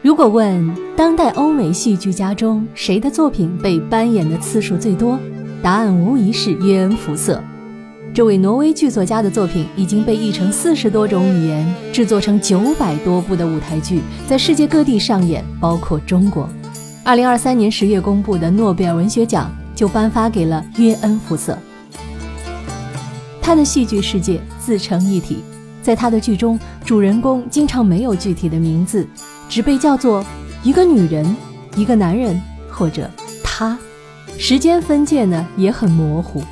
如果问当代欧美戏剧家中谁的作品被搬演的次数最多，答案无疑是约恩·福瑟。这位挪威剧作家的作品已经被译成四十多种语言，制作成九百多部的舞台剧，在世界各地上演，包括中国。二零二三年十月公布的诺贝尔文学奖就颁发给了约恩·福瑟。他的戏剧世界自成一体，在他的剧中，主人公经常没有具体的名字，只被叫做一个女人、一个男人或者他。时间分界呢也很模糊。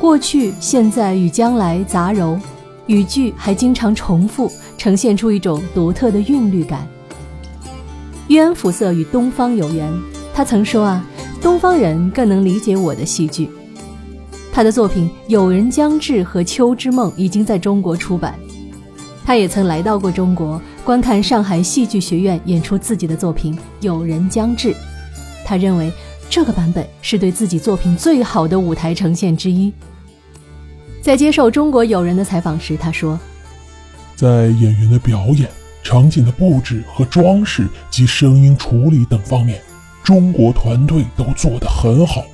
过去、现在与将来杂糅，语句还经常重复，呈现出一种独特的韵律感。约恩·福瑟与东方有缘，他曾说啊，东方人更能理解我的戏剧。他的作品《友人将至》和《秋之梦》已经在中国出版，他也曾来到过中国，观看上海戏剧学院演出自己的作品《友人将至》，他认为这个版本是对自己作品最好的舞台呈现之一。在接受中国友人的采访时，他说：“在演员的表演、场景的布置和装饰及声音处理等方面，中国团队都做得很好。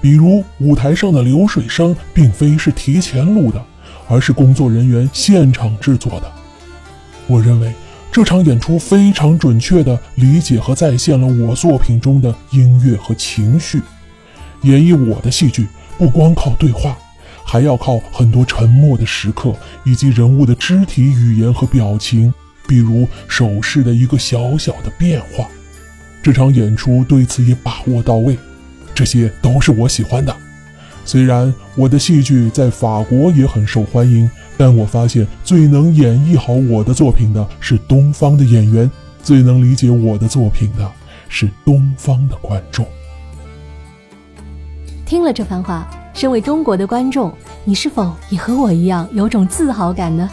比如舞台上的流水声，并非是提前录的，而是工作人员现场制作的。我认为这场演出非常准确地理解和再现了我作品中的音乐和情绪。演绎我的戏剧，不光靠对话。”还要靠很多沉默的时刻，以及人物的肢体语言和表情，比如手势的一个小小的变化。这场演出对此也把握到位，这些都是我喜欢的。虽然我的戏剧在法国也很受欢迎，但我发现最能演绎好我的作品的是东方的演员，最能理解我的作品的是东方的观众。听了这番话。身为中国的观众，你是否也和我一样有种自豪感呢？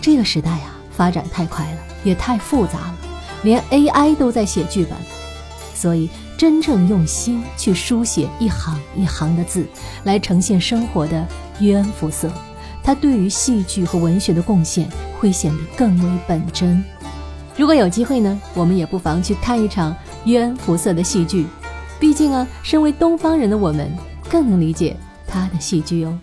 这个时代啊，发展太快了，也太复杂了，连 AI 都在写剧本。所以，真正用心去书写一行一行的字，来呈现生活的约恩·福瑟，他对于戏剧和文学的贡献会显得更为本真。如果有机会呢，我们也不妨去看一场约恩·福瑟的戏剧。毕竟啊，身为东方人的我们。更能理解他的戏剧哦。